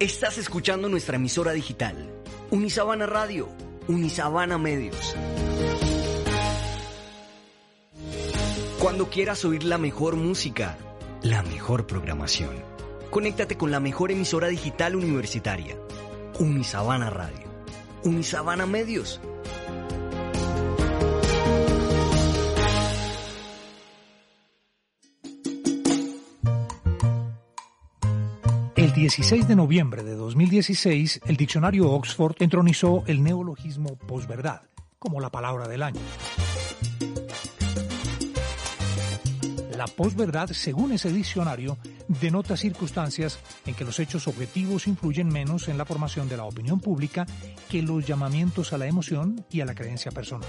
Estás escuchando nuestra emisora digital, Unisabana Radio, Unisabana Medios. Cuando quieras oír la mejor música, la mejor programación, conéctate con la mejor emisora digital universitaria, Unisabana Radio, Unisabana Medios. 16 de noviembre de 2016, el diccionario Oxford entronizó el neologismo posverdad como la palabra del año. La posverdad, según ese diccionario, denota circunstancias en que los hechos objetivos influyen menos en la formación de la opinión pública que los llamamientos a la emoción y a la creencia personal.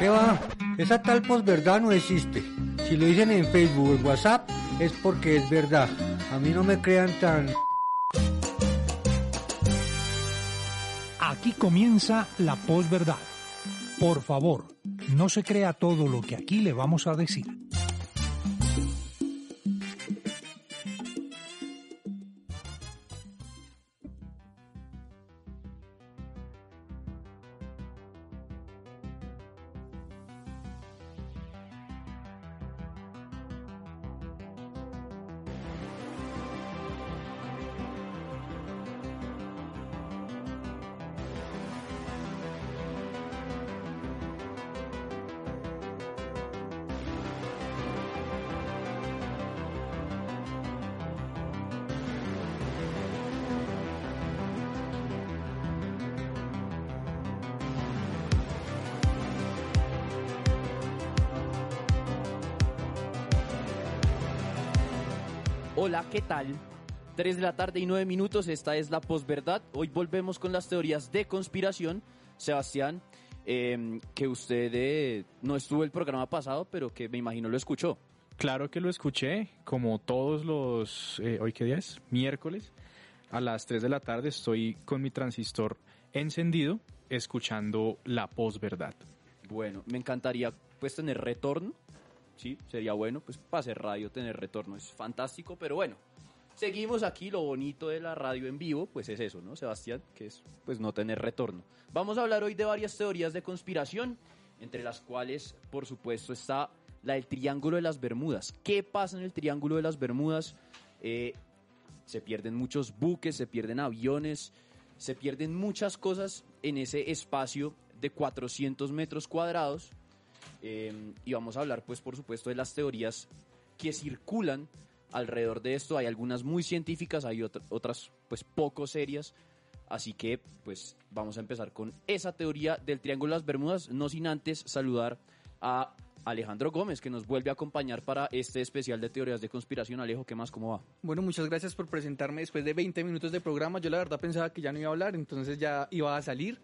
¿Qué va? Esa tal posverdad no existe. Si lo dicen en Facebook o en WhatsApp es porque es verdad. A mí no me crean tan... Aquí comienza la posverdad. Por favor, no se crea todo lo que aquí le vamos a decir. Hola, ¿qué tal? 3 de la tarde y 9 minutos, esta es la posverdad. Hoy volvemos con las teorías de conspiración. Sebastián, eh, que usted eh, no estuvo el programa pasado, pero que me imagino lo escuchó. Claro que lo escuché, como todos los, eh, ¿hoy qué día es? Miércoles, a las 3 de la tarde estoy con mi transistor encendido, escuchando la posverdad. Bueno, me encantaría pues tener retorno, sí, sería bueno, pues para hacer radio tener retorno, es fantástico, pero bueno, seguimos aquí, lo bonito de la radio en vivo, pues es eso, ¿no, Sebastián? Que es pues no tener retorno. Vamos a hablar hoy de varias teorías de conspiración, entre las cuales, por supuesto, está la del Triángulo de las Bermudas. ¿Qué pasa en el Triángulo de las Bermudas? Eh, se pierden muchos buques, se pierden aviones, se pierden muchas cosas en ese espacio de 400 metros cuadrados. Eh, y vamos a hablar, pues, por supuesto, de las teorías que circulan alrededor de esto. Hay algunas muy científicas, hay otra- otras, pues, poco serias. Así que, pues, vamos a empezar con esa teoría del Triángulo de las Bermudas, no sin antes saludar a Alejandro Gómez, que nos vuelve a acompañar para este especial de teorías de conspiración. Alejo, ¿qué más? ¿Cómo va? Bueno, muchas gracias por presentarme después de 20 minutos de programa. Yo la verdad pensaba que ya no iba a hablar, entonces ya iba a salir.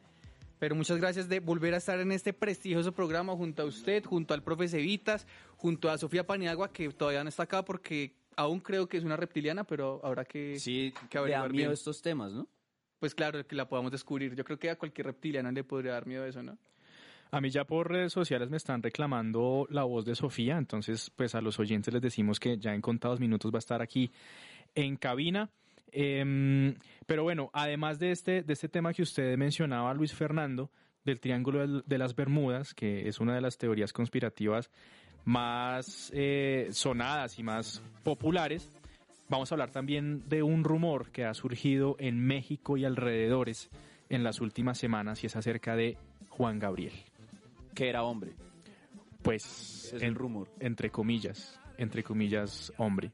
Pero muchas gracias de volver a estar en este prestigioso programa junto a usted, junto al profe Cevitas, junto a Sofía Paniagua, que todavía no está acá porque aún creo que es una reptiliana, pero habrá que, Sí, que averiguar miedo bien. estos temas, ¿no? Pues claro, que la podamos descubrir. Yo creo que a cualquier reptiliano le podría dar miedo eso, ¿no? A mí ya por redes sociales me están reclamando la voz de Sofía, entonces pues a los oyentes les decimos que ya en contados minutos va a estar aquí en cabina. Em, pero bueno, además de este, de este tema que usted mencionaba, Luis Fernando, del Triángulo de las Bermudas, que es una de las teorías conspirativas más eh, sonadas y más populares, vamos a hablar también de un rumor que ha surgido en México y alrededores en las últimas semanas y es acerca de Juan Gabriel. Que era hombre. Pues, es en- el rumor. entre comillas, entre comillas, hombre,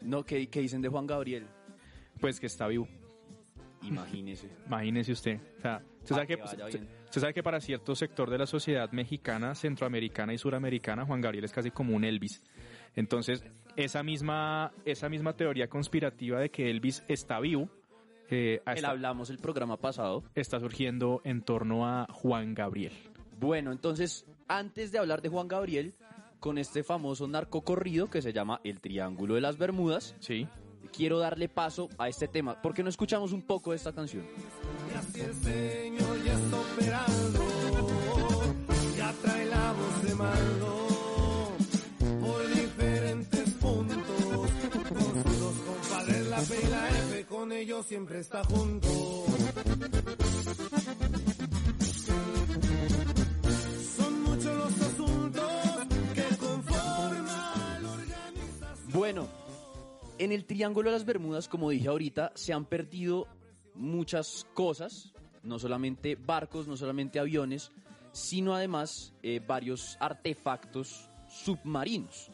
No, ¿qué, qué dicen de Juan Gabriel? Pues que está vivo. Imagínese. Imagínese usted. O sea, usted Pa' sabe que usted- sabe que para cierto sector de la sociedad mexicana, centroamericana y suramericana, Juan Gabriel es casi como un Elvis. Entonces, esa misma, esa misma teoría conspirativa de que Elvis está vivo, eh, El hablamos el programa pasado. está surgiendo en torno a Juan Gabriel. Bueno, entonces, antes de hablar de Juan Gabriel, con este famoso narcocorrido que se llama El Triángulo de las Bermudas, Sí. Quiero darle paso a este tema. ¿Por qué no escuchamos un poco de esta canción? El Señor ya está operando, ya trae la voz de mando por diferentes puntos. Con sus dos compadres, la P y la F, con ellos siempre está junto. Son muchos los asuntos que conforman la organización. Bueno, en el Triángulo de las Bermudas, como dije ahorita, se han perdido muchas cosas, no solamente barcos, no solamente aviones, sino además eh, varios artefactos submarinos.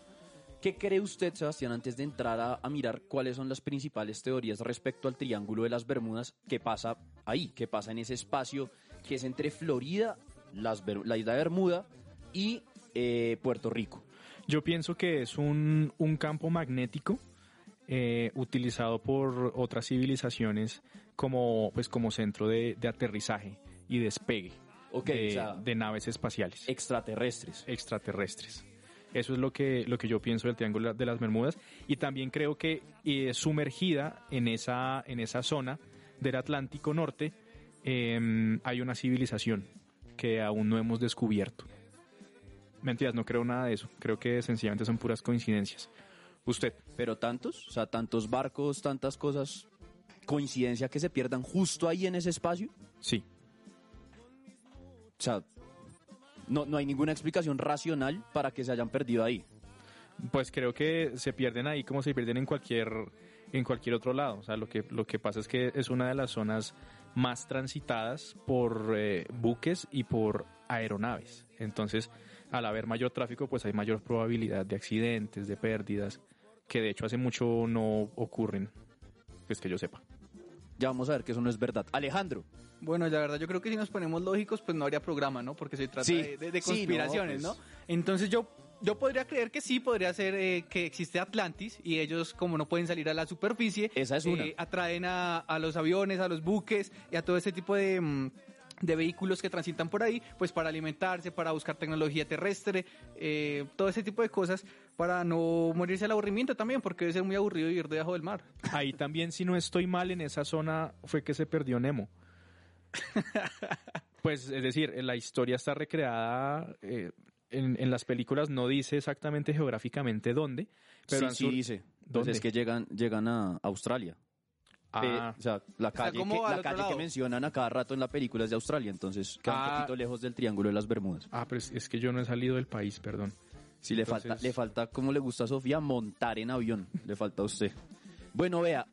¿Qué cree usted, Sebastián, antes de entrar a, a mirar cuáles son las principales teorías respecto al Triángulo de las Bermudas? ¿Qué pasa ahí? ¿Qué pasa en ese espacio que es entre Florida, las la isla de Bermuda y eh, Puerto Rico? Yo pienso que es un, un campo magnético eh, utilizado por otras civilizaciones como, pues, como centro de, de aterrizaje y despegue de, o sea, de naves espaciales extraterrestres. extraterrestres. Eso es lo que, lo que yo pienso del Triángulo de las Bermudas. Y también creo que eh, sumergida en esa, en esa zona del Atlántico Norte eh, hay una civilización que aún no hemos descubierto. Mentiras, no creo nada de eso. Creo que sencillamente son puras coincidencias. Usted, Pero tantos, o sea, tantos barcos, tantas cosas, coincidencia que se pierdan justo ahí en ese espacio. sí. O sea, no, no hay ninguna explicación racional para que se hayan perdido ahí. Pues creo que se pierden ahí como se pierden en cualquier en cualquier otro lado. O sea, lo que lo que pasa es que es una de las zonas más transitadas por eh, buques y por aeronaves. Entonces, al haber mayor tráfico, pues hay mayor probabilidad de accidentes, de pérdidas, que de hecho hace mucho no ocurren, pues que yo sepa. Ya vamos a ver que eso no es verdad. Alejandro, Bueno, la verdad, yo creo que si nos ponemos lógicos, pues no habría programa, ¿no? Porque se trata Sí. de, de- de Sí, no, conspiraciones, pues. ¿no? Entonces yo, yo podría creer que sí, podría ser eh, que existe Atlantis y ellos, como no pueden salir a la superficie, Esa es una. eh, atraen a, a los aviones, a los buques y a todo ese tipo de... mm, de vehículos que transitan por ahí, pues para alimentarse, para buscar tecnología terrestre, eh, todo ese tipo de cosas, para no morirse al aburrimiento también, porque debe ser muy aburrido vivir debajo del mar. Ahí también, si no estoy mal, en esa zona fue que se perdió Nemo. Pues es decir, la historia está recreada eh, en, en las películas, no dice exactamente geográficamente dónde, pero sí, sí dice. Pues ¿Dónde? es que llegan, llegan a Australia. Ah, Eh, o sea, la calle, que, la calle que mencionan a cada rato en la película es de Australia, entonces queda un Ah. poquito lejos del Triángulo de las Bermudas. ah, pero es, es que yo no he salido del país, perdón. Sí, le Entonces- falta, le falta, como le gusta a Sofía, montar en avión. Le falta a usted. Bueno, vea,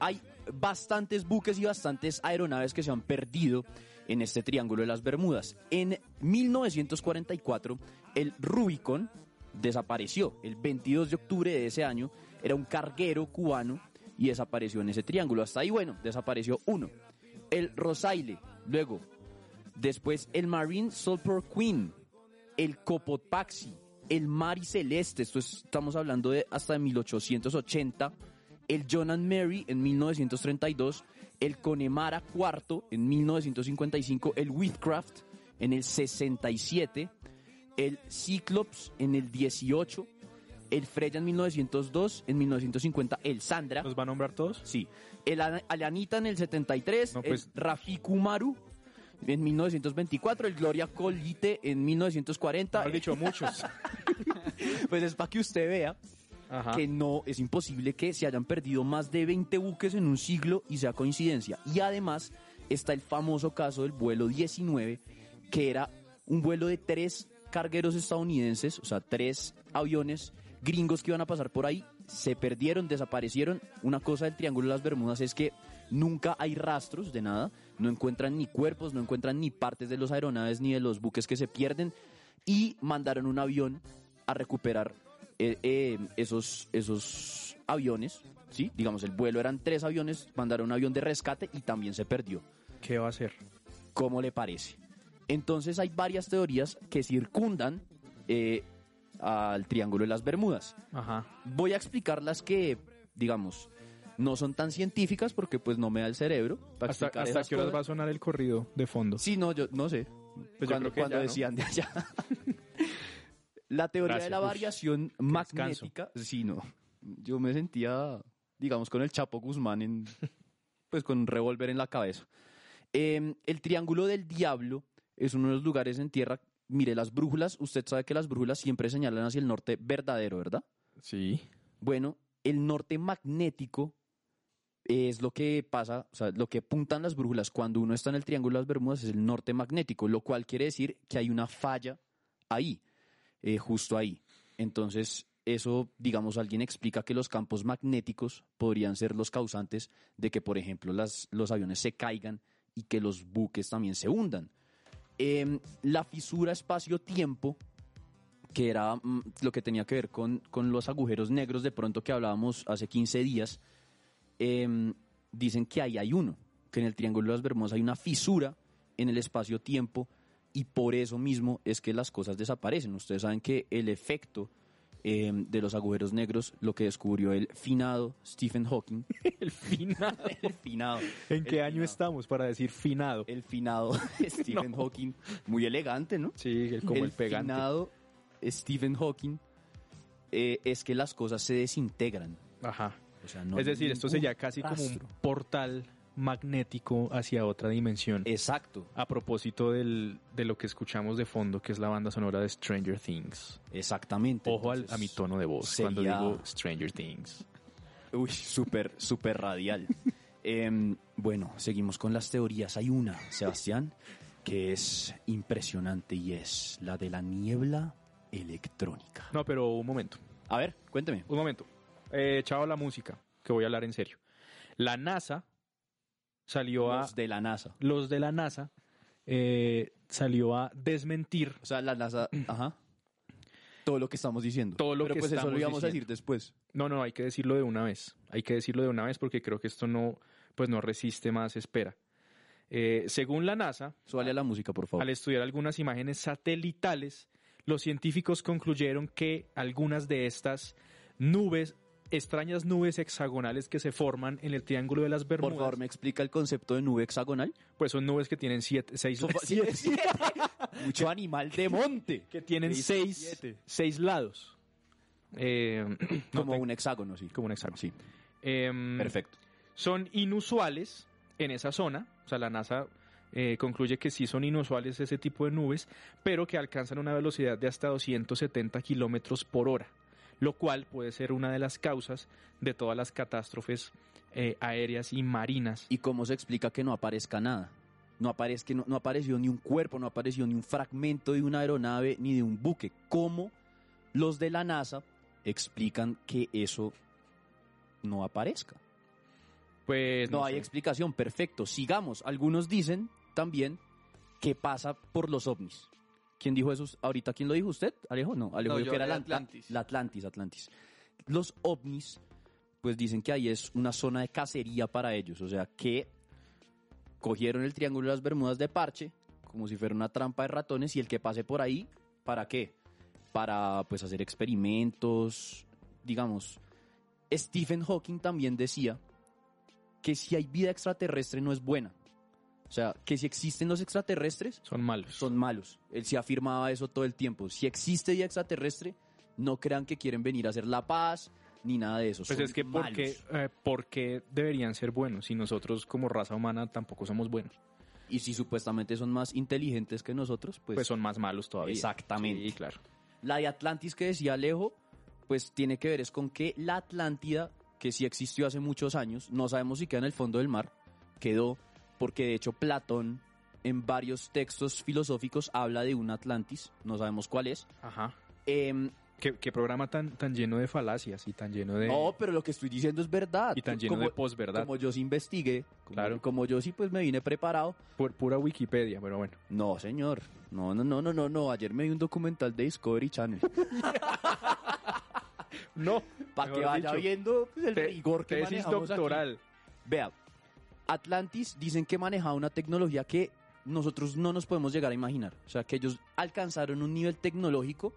hay bastantes buques y bastantes aeronaves que se han perdido en este Triángulo de las Bermudas. En 1944, el Rubicon desapareció. El 22 de octubre de ese año, era un carguero cubano y desapareció en ese triángulo. Hasta ahí, bueno, desapareció uno. El Rosaile, luego, después el Marine Sulphur Queen, el Copopaxi, el Mari Celeste, esto es- estamos hablando de hasta de 1880, el John and Mary en 1932, el Connemara IV en 1955, el Whitcraft en el 67, el Cyclops en el 18, el Freya en 1902, en 1950 el Sandra, ¿Los va a nombrar todos? Sí. El Alanita en el 73, No, pues- el Rafiki Maru en 1924, el Gloria Colite en 1940. Has dicho muchos. Pues es para que usted vea Ajá. que no es imposible que se hayan perdido más de 20 buques en un siglo y sea coincidencia. Y además está el famoso caso del vuelo 19, que era un vuelo de tres cargueros estadounidenses, o sea, tres aviones gringos que iban a pasar por ahí, se perdieron, desaparecieron. Una cosa del Triángulo de las Bermudas es que nunca hay rastros de nada, no encuentran ni cuerpos, no encuentran ni partes de los aeronaves ni de los buques que se pierden y mandaron un avión a recuperar eh, eh, esos, esos aviones, ¿sí? Digamos, el vuelo eran tres aviones, mandaron un avión de rescate y también se perdió. ¿Qué va a hacer? ¿Cómo le parece? Entonces hay varias teorías que circundan eh, al Triángulo de las Bermudas. Ajá. Voy a explicar las que, digamos, no son tan científicas porque pues no me da el cerebro para ¿Hasta, explicar hasta qué horas va a sonar el corrido de fondo? Sí, no, yo no sé. Pues yo cuando creo que cuando ya, ¿no? decían de allá. la teoría de la uf, variación magnética. Sí, no. Yo me sentía, digamos, con el Chapo Guzmán en, pues con un revólver en la cabeza. Eh, el Triángulo del Diablo es uno de los lugares en tierra. Mire, las brújulas, usted sabe que las brújulas siempre señalan hacia el norte verdadero, ¿verdad? Sí. Bueno, el norte magnético es lo que pasa, o sea, lo que apuntan las brújulas cuando uno está en el Triángulo de las Bermudas es el norte magnético, lo cual quiere decir que hay una falla ahí, eh, justo ahí. Entonces, eso, digamos, alguien explica que los campos magnéticos podrían ser los causantes de que, por ejemplo, las, los aviones se caigan y que los buques también se hundan. Em, la fisura espacio-tiempo que era mm, lo que tenía que ver con, con los agujeros negros de pronto que hablábamos hace 15 días, em, dicen que ahí hay uno, que en el Triángulo de las Bermudas hay una fisura en el espacio-tiempo y por eso mismo es que las cosas desaparecen. Ustedes saben que el efecto em, de los agujeros negros, lo que descubrió el finado Stephen Hawking, El finado. el finado, ¿En el qué año finado, estamos para decir finado? El finado Stephen Hawking, muy elegante, ¿no? Sí, el- como el, pegante. finado Stephen Hawking eh, es que las cosas se desintegran. Ajá. O sea, no es decir, esto sería casi como un portal magnético hacia otra dimensión. Exacto, A propósito del- de lo que escuchamos de fondo, que es la banda sonora de Stranger Things. exactamente. Ojo al- a mi tono de voz cuando digo Stranger Things. Uy, súper, súper radial. Em, bueno, seguimos con las teorías. Hay una, Sebastián, que es impresionante y es la de la niebla electrónica. No, pero un momento. A ver, cuénteme. Un momento. Eh, chao la música, que voy a hablar en serio. La NASA salió a... Los de la NASA. Los de la NASA eh, salió a desmentir O sea, la NASA, ajá. Todo lo que estamos diciendo. Todo lo Pero que pues eso estamos lo íbamos a decir después. No, no, hay que decirlo de una vez. Hay que decirlo de una vez porque creo que esto no, pues no resiste más espera. Eh, según la NASA, Suale a la música, por favor. al estudiar algunas imágenes satelitales, los científicos concluyeron que algunas de estas nubes, extrañas nubes hexagonales que se forman en el Triángulo de las Por Bermudas, favor, ¿me explica el concepto de nube hexagonal? pues son nubes que tienen siete, seis, siete. Mucho animal de monte. que tienen Seis, seis, siete. seis lados. Eh, Como un hexágono, sí. como un hexágono. Sí, Em, perfecto. son inusuales en esa zona. O sea, la NASA eh, concluye que sí son inusuales ese tipo de nubes, pero que alcanzan una velocidad de hasta 270 kilómetros por hora, lo cual puede ser una de las causas de todas las catástrofes eh, aéreas y marinas. ¿Y cómo se explica que no aparezca nada? No, aparezca, no, no apareció ni un cuerpo, no apareció ni un fragmento de una aeronave ni de un buque. ¿Cómo los de la NASA explican que eso no aparezca? Pues No, hay sé. explicación, perfecto. Sigamos. Algunos dicen también que pasa por los ovnis. ¿Quién dijo eso? ¿Ahorita quién lo dijo usted? ¿Alejo? No, Alejo No, dijo yo que era la Atlantis. La Atlantis, Atlantis. Los ovnis, pues dicen que ahí es una zona de cacería para ellos. O sea, que cogieron el Triángulo de las Bermudas de parche, como si fuera una trampa de ratones, y el que pase por ahí, ¿para qué? Para, pues, hacer experimentos, digamos. Stephen Hawking también decía que si hay vida extraterrestre no es buena. O sea, que si existen los extraterrestres, son malos. son malos. Él se afirmaba eso todo el tiempo. Si existe vida extraterrestre, no crean que quieren venir a hacer la paz ni nada de eso. Pues Son es que porque, eh, porque deberían ser buenos si nosotros como raza humana tampoco somos buenos. Y si supuestamente son más inteligentes que nosotros, pues, Pues, son más malos todavía. Exactamente. Sí, claro. la de Atlantis que decía Alejo, pues tiene que ver es con que la Atlántida, que sí existió hace muchos años, no sabemos si queda en el fondo del mar, quedó porque de hecho Platón en varios textos filosóficos habla de un Atlantis, no sabemos cuál es. Ajá. Em, ¿Qué, qué programa tan, tan lleno de falacias y tan lleno de... No, pero lo que estoy diciendo es verdad. Y tan lleno como, de posverdad. Como yo sí investigué, como, Claro. como yo sí pues me vine preparado. Pu- pura Wikipedia, pero bueno. No, señor. No, no, no, no, no, no. Ayer me vi un documental de Discovery Channel. No, Para que vaya dicho, viendo pues, el te- rigor que manejamos aquí. doctoral. Vea, Atlantis dicen que manejaba una tecnología que nosotros no nos podemos llegar a imaginar. O sea, que ellos alcanzaron un nivel tecnológico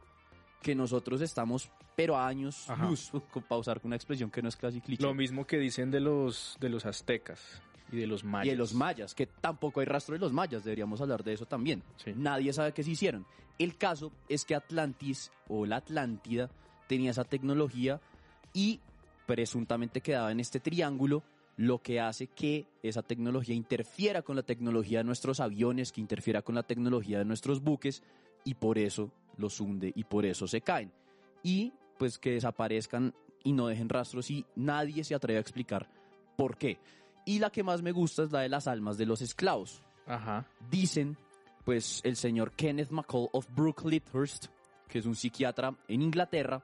que nosotros estamos, pero a años Ajá. luz, pausar con una expresión que no es casi cliché. Lo mismo que dicen de los, de los aztecas y de los mayas. Y de los mayas, que tampoco hay rastro de los mayas, deberíamos hablar de eso también. Sí. Nadie sabe qué se hicieron. El caso es que Atlantis o la Atlántida tenía esa tecnología y presuntamente quedaba en este triángulo, lo que hace que esa tecnología interfiera con la tecnología de nuestros aviones, que interfiera con la tecnología de nuestros buques y por eso los hunde y por eso se caen. Y pues que desaparezcan y no dejen rastros y nadie se atreve a explicar por qué. Y la que más me gusta es la de las almas de los esclavos. Ajá. Dicen, pues el señor Kenneth McCall of Brooklynhurst, que es un psiquiatra en Inglaterra,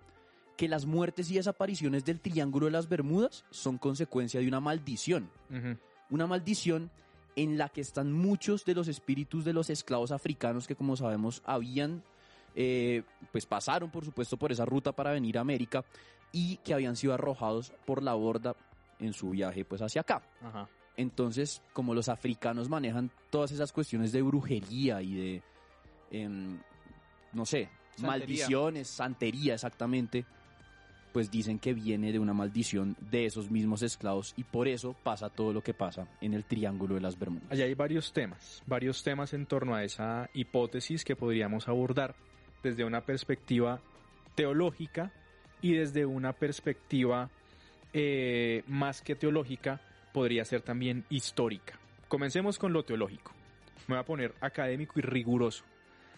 que las muertes y desapariciones del Triángulo de las Bermudas son consecuencia de una maldición. Una maldición en la que están muchos de los espíritus de los esclavos africanos que, como sabemos, habían, eh, pues pasaron, por supuesto, por esa ruta para venir a América y que habían sido arrojados por la borda en su viaje, pues hacia acá. Ajá. Entonces, como los africanos manejan todas esas cuestiones de brujería y de, em, no sé, Santería. maldiciones, santería exactamente, pues dicen que viene de una maldición de esos mismos esclavos y por eso pasa todo lo que pasa en el Triángulo de las Bermudas. Allá hay varios temas, varios temas en torno a esa hipótesis que podríamos abordar desde una perspectiva teológica y desde una perspectiva eh, más que teológica, podría ser también histórica. Comencemos con lo teológico. Me voy a poner académico y riguroso.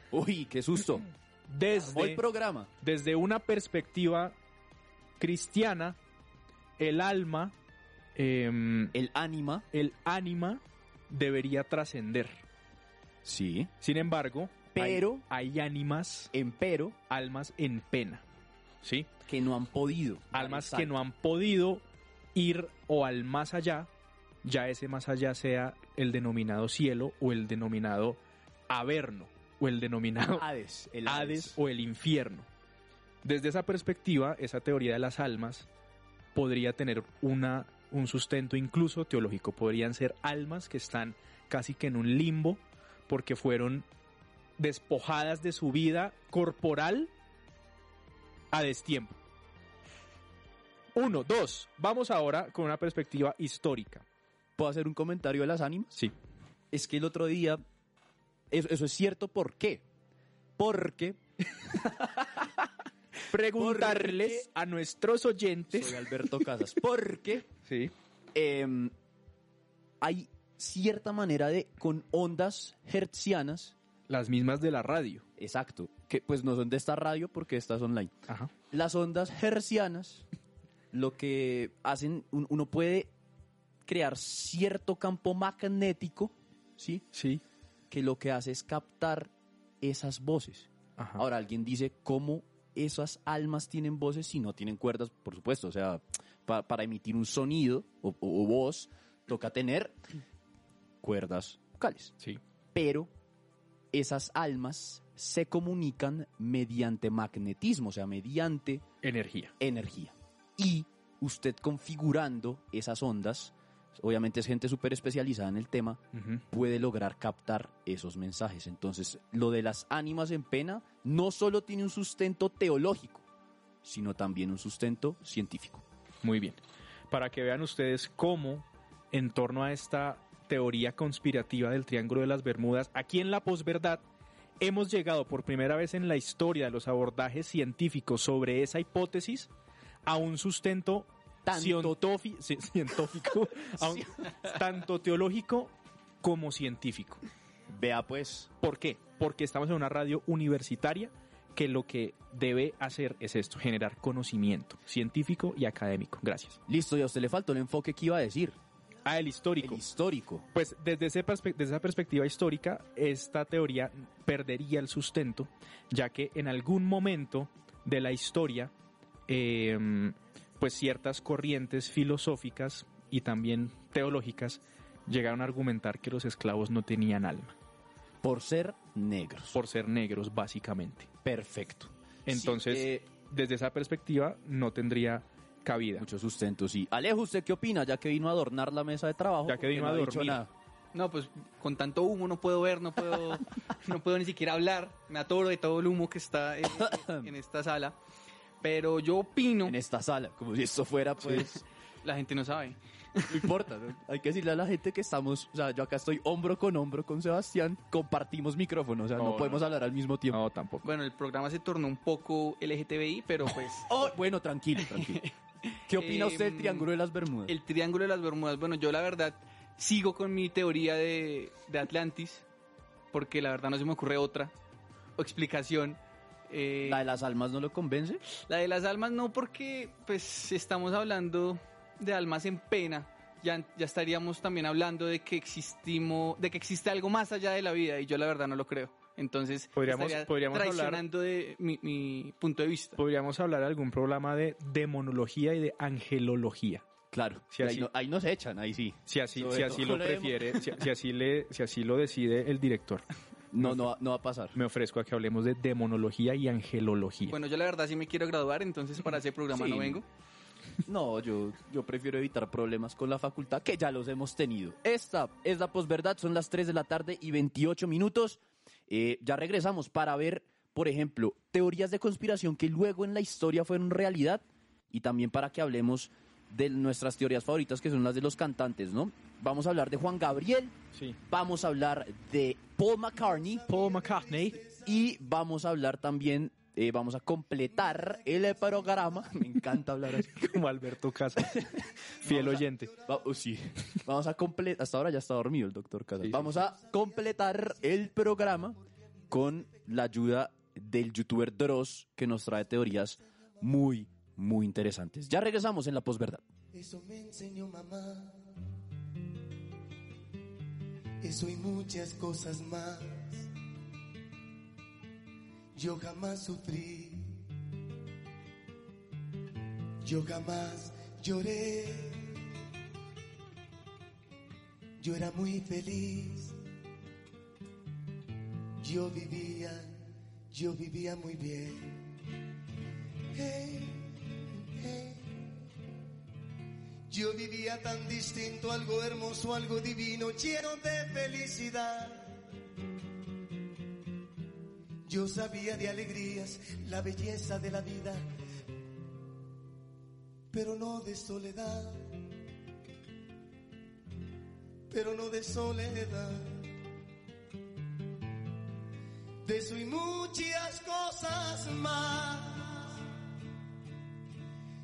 Uy, qué susto. Desde, Hoy programa. desde una perspectiva cristiana, el alma, em, El ánima. el ánima debería trascender. Sí. Sin embargo, Pero- hay, hay ánimas, Empero, almas en pena. ¿Sí? que no han podido. Almas que el no han podido ir o al más allá, ya ese más allá sea el denominado cielo o el denominado averno o el denominado salto. Hades. El Hades o el infierno. Desde esa perspectiva, esa teoría de las almas podría tener una, un sustento incluso teológico. Podrían ser almas que están casi que en un limbo porque fueron despojadas de su vida corporal a destiempo. Uno, dos. Vamos ahora con una perspectiva histórica. ¿Puedo hacer un comentario de las ánimas? Sí. es que el otro día, eso, eso es cierto, ¿por qué? Porque Preguntarles a nuestros oyentes. soy Alberto Casas, porque Sí. em, hay cierta manera de, con ondas hertzianas, Las mismas de la radio. exacto, que pues no son de esta radio porque esta es online. Ajá. Las ondas hertzianas, lo que hacen, un- uno puede crear cierto campo magnético, ¿sí? Sí. Que lo que hace es captar esas voces. Ajá. Ahora, alguien dice, ¿cómo esas almas tienen voces si no tienen cuerdas? Por supuesto, o sea, pa- para emitir un sonido o, o- o voz, toca tener cuerdas vocales. sí. Pero esas almas se comunican mediante magnetismo, o sea, mediante Energía. energía. Y usted configurando esas ondas, obviamente es gente súper especializada en el tema, puede lograr captar esos mensajes. Entonces, lo de las ánimas en pena no solo tiene un sustento teológico, sino también un sustento científico. Muy bien. Para que vean ustedes cómo, en torno a esta teoría conspirativa del Triángulo de las Bermudas, aquí en la posverdad, hemos llegado por primera vez en la historia de los abordajes científicos sobre esa hipótesis a un sustento Tanto- cientofi- ci- científico, a un- tanto teológico como científico. Vea pues, ¿Por qué? Porque estamos en una radio universitaria que lo que debe hacer es esto, generar conocimiento científico y académico. Gracias. listo, y a usted le faltó el enfoque que iba a decir, Ah, el histórico. el histórico. Pues desde, ese desde esa perspectiva histórica, esta teoría perdería el sustento, ya que en algún momento de la historia, eh, pues ciertas corrientes filosóficas y también teológicas llegaron a argumentar que los esclavos no tenían alma, Por ser negros. por ser negros básicamente. Perfecto. Entonces, Sí, eh, desde esa perspectiva, no tendría cabida. mucho sustento, sí. Alejo, ¿usted qué opina? Ya que vino a adornar la mesa de trabajo. Ya que vino no a nada. No, pues con tanto humo no puedo ver, no puedo, no puedo ni siquiera hablar. Me atoro de todo el humo que está en, en esta sala. Pero yo opino, En esta sala, como si esto fuera, pues, la gente no sabe. no importa, ¿no? Hay que decirle a la gente que estamos, o sea, yo acá estoy hombro con hombro con Sebastián, compartimos micrófono, o sea, no, No, podemos no. hablar al mismo tiempo. No, tampoco. Bueno, el programa se tornó un poco LGTBI, pero pues Oh, bueno, tranquilo, tranquilo. ¿Qué opina usted del Em, Triángulo de las Bermudas? el Triángulo de las Bermudas, bueno, yo la verdad sigo con mi teoría de, de Atlantis, porque la verdad no se me ocurre otra o explicación. Eh, ¿La de las almas no lo convence? La de las almas no, porque pues estamos hablando de almas en pena. Ya, ya estaríamos también hablando de que existimos, de que existe algo más allá de la vida y yo la verdad no lo creo. Entonces Podríamos- podríamos hablar- traicionando de mi, mi punto de vista. Podríamos hablar de algún programa de demonología y de angelología. Claro, ahí, así- no- ahí nos echan, ahí sí. Si así, si así lo prefiere, si, si así le, si así lo decide el director. No, no, va- no va a pasar. Me ofrezco a que hablemos de demonología y angelología. Bueno, yo la verdad sí me quiero graduar, entonces para ese programa Sí. no vengo. No, yo, yo prefiero evitar problemas con la facultad, que ya los hemos tenido. Esta es la posverdad, son las 3 de la tarde y 28 minutos. Eh, ya regresamos para ver, por ejemplo, teorías de conspiración que luego en la historia fueron realidad y también para que hablemos de nuestras teorías favoritas, que son las de los cantantes, ¿no? Vamos a hablar de Juan Gabriel, Sí. vamos a hablar de Paul McCartney Paul McCartney. y vamos a hablar también, eh, vamos a completar el programa. Me encanta hablar así. Como Alberto Casas. Fiel oyente. Va- oh, sí. Vamos a completar. Hasta ahora ya está dormido el doctor Casas. Sí, sí, Vamos a completar el programa con la ayuda del youtuber Dross, que nos trae teorías muy, muy interesantes. Ya regresamos en la posverdad. Eso me enseñó mamá. Eso y muchas cosas más. Yo jamás sufrí. Yo jamás lloré. Yo era muy feliz. Yo vivía, yo vivía muy bien. Hey. Yo vivía tan distinto, algo hermoso, algo divino, lleno de felicidad. Yo sabía de alegrías, la belleza de la vida, pero no de soledad, pero no de soledad. De eso y muchas cosas más.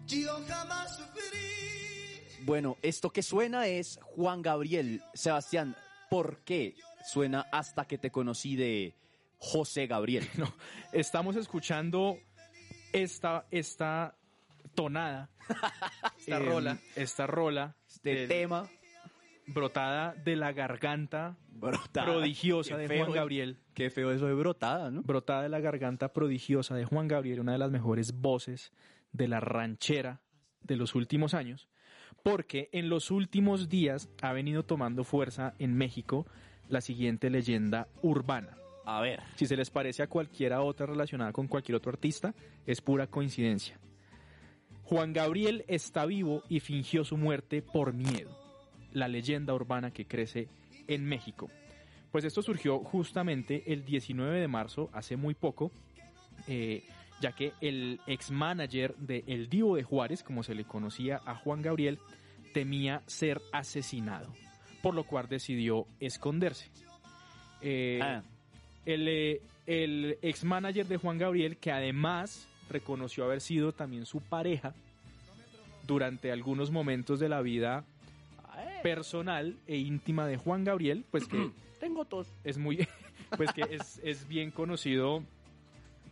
Yo jamás sufrí. Bueno, esto que suena es Juan Gabriel. Sebastián, ¿por qué suena hasta que te conocí de José Gabriel? No, estamos escuchando esta, esta tonada. Esta em, rola. Esta rola. Este del- tema brotada de la garganta brotada. prodigiosa Qué de Juan Gabriel. Qué feo eso de brotada, ¿no? Brotada de la garganta prodigiosa de Juan Gabriel, una de las mejores voces de la ranchera de los últimos años, porque en los últimos días ha venido tomando fuerza en México la siguiente leyenda urbana. A ver. Si se les parece a cualquiera otra relacionada con cualquier otro artista, es pura coincidencia. Juan Gabriel está vivo y fingió su muerte por miedo. La leyenda urbana que crece en México. Pues esto surgió justamente el 19 de marzo, hace muy poco, eh, ya que el ex manager de El Divo de Juárez, como se le conocía a Juan Gabriel, temía ser asesinado, por lo cual decidió esconderse. Eh, Ah, el, eh, el ex manager de Juan Gabriel, que además reconoció haber sido también su pareja durante algunos momentos de la vida personal e íntima de Juan Gabriel, pues que tengo tos. es muy, pues que es, es bien conocido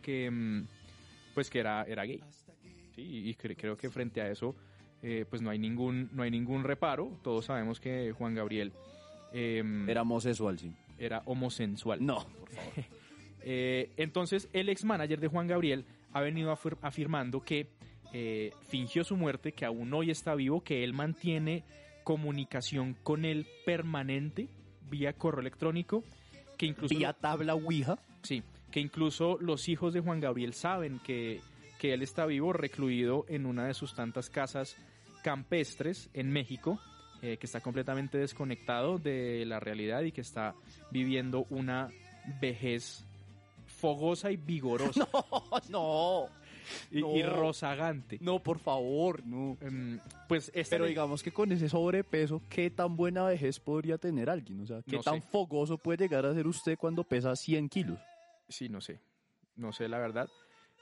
que, mm, pues que era, era gay. Sí, y cre- creo que frente a eso, eh, pues no hay ningún, no hay ningún reparo. Todos sabemos que Juan Gabriel em, Era homosexual, sí. era homosensual. No, por favor. Eh, entonces, el ex manager de Juan Gabriel ha venido afir- afirmando que eh, fingió su muerte, que aún hoy está vivo, que él mantiene comunicación con él permanente vía correo electrónico, que incluso Vía tabla Ouija. sí, que incluso los hijos de Juan Gabriel saben que, que él está vivo, recluido en una de sus tantas casas campestres en México, eh, que está completamente desconectado de la realidad y que está viviendo una vejez fogosa y vigorosa no, y, no. y rozagante. no, por favor, no. Em, pues esta Pero digamos que con ese sobrepeso, ¿qué tan buena vejez podría tener alguien? O sea, ¿qué No tan sé. fogoso puede llegar a ser usted cuando pesa 100 kilos? Sí, no sé. No sé la verdad.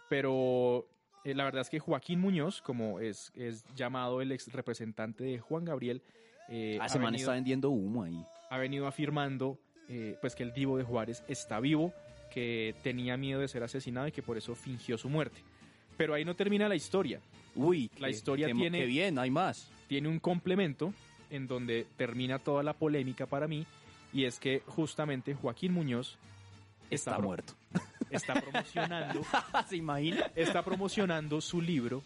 Pero eh, la verdad es que Joaquín Muñoz, como es, es llamado el ex representante de Juan Gabriel, eh, Ah, man está vendiendo humo ahí. ha venido afirmando eh, pues que el divo de Juárez está vivo, que tenía miedo de ser asesinado y que por eso fingió su muerte. Pero ahí no termina la historia. Uy, La historia tiene- Qué bien, hay más. Tiene un complemento en donde termina toda la polémica para mí y es que justamente Joaquín Muñoz Está, muerto. está promocionando ¿Se imagina? está promocionando su libro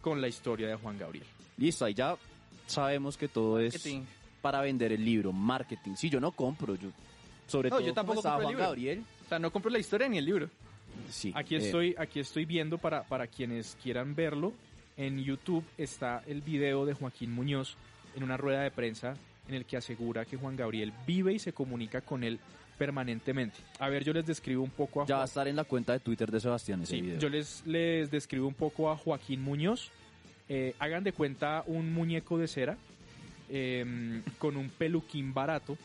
con la historia de Juan Gabriel. Listo, ahí ya sabemos que todo es para vender el libro, marketing. Si yo no compro, yo sobre No, todo yo tampoco compro el Juan libro. Gabriel. O sea, no compro la historia ni el libro. Sí. Aquí eh, estoy, aquí estoy viendo para, para quienes quieran verlo. En YouTube está el video de Joaquín Muñoz en una rueda de prensa en el que asegura que Juan Gabriel vive y se comunica con él permanentemente. A ver, yo les describo un poco a ya va a estar en la cuenta de Twitter de Sebastián ese Sí, video. yo les, les describo un poco a Joaquín Muñoz. Eh, hagan de cuenta un muñeco de cera em, con un peluquín barato,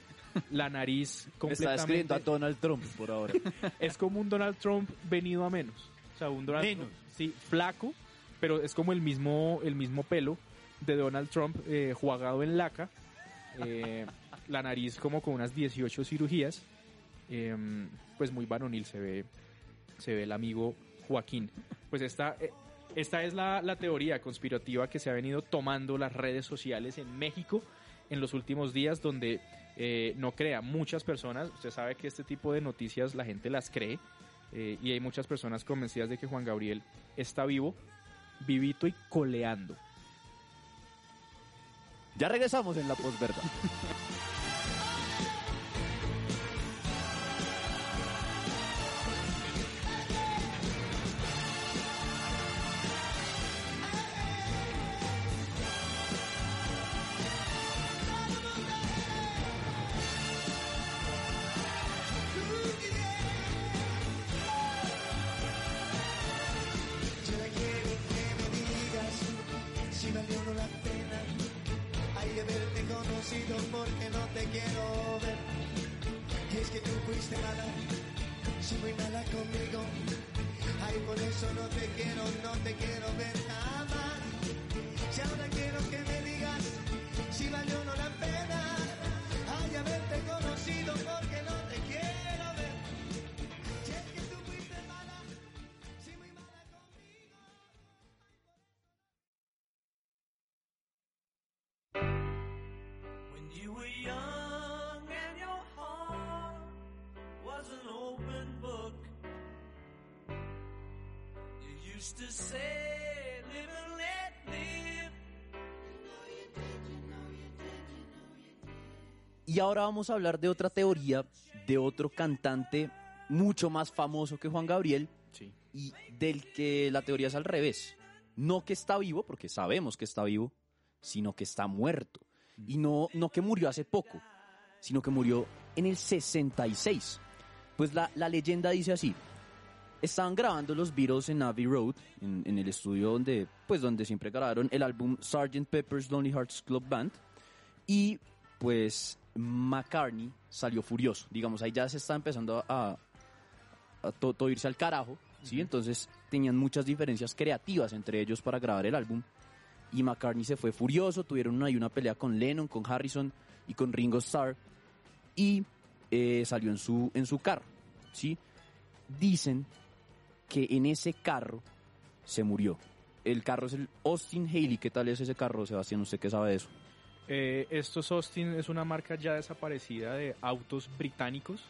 la nariz Me está escribiendo a completamente... Donald Trump por ahora. Es como un Donald Trump venido a menos. O sea, un Donald Menos. Trump, sí, flaco, pero es como el mismo, el mismo pelo de Donald Trump eh, jugado en laca. Eh, la nariz como con unas 18 cirugías. Em, pues muy varonil se ve, se ve el amigo Joaquín. Pues esta, eh, esta es la, la teoría conspirativa que se ha venido tomando las redes sociales en México en los últimos días, donde eh, no crea muchas personas. Usted sabe que este tipo de noticias la gente las cree eh, y hay muchas personas convencidas de que Juan Gabriel está vivo, vivito y coleando. ya regresamos en la posverdad. you were young and your heart was an open book, you used to say, live and let live. Y ahora vamos a hablar de otra teoría de otro cantante mucho más famoso que Juan Gabriel Sí. y del que la teoría es al revés. No que está vivo, porque sabemos que está vivo, sino que está muerto. Y no, no que murió hace poco, sino que murió en el 66. Pues la, la leyenda dice así. Estaban grabando los Beatles en Abbey Road, en, en el estudio donde, pues, donde siempre grabaron el álbum Sgt. Pepper's Lonely Hearts Club Band. Y pues McCartney salió furioso. Digamos, ahí ya se está empezando a, a to- todo irse al carajo. ¿sí? Entonces tenían muchas diferencias creativas entre ellos para grabar el álbum. Y McCartney se fue furioso. Tuvieron ahí una pelea con Lennon, con Harrison y con Ringo Starr. Y eh, salió en su, en su carro. ¿sí? Dicen que en ese carro se murió. El carro es el Austin Haley. ¿Qué tal es ese carro, Sebastián? ¿Usted qué sabe de eso? Eh, estos Austin es una marca ya desaparecida de autos británicos,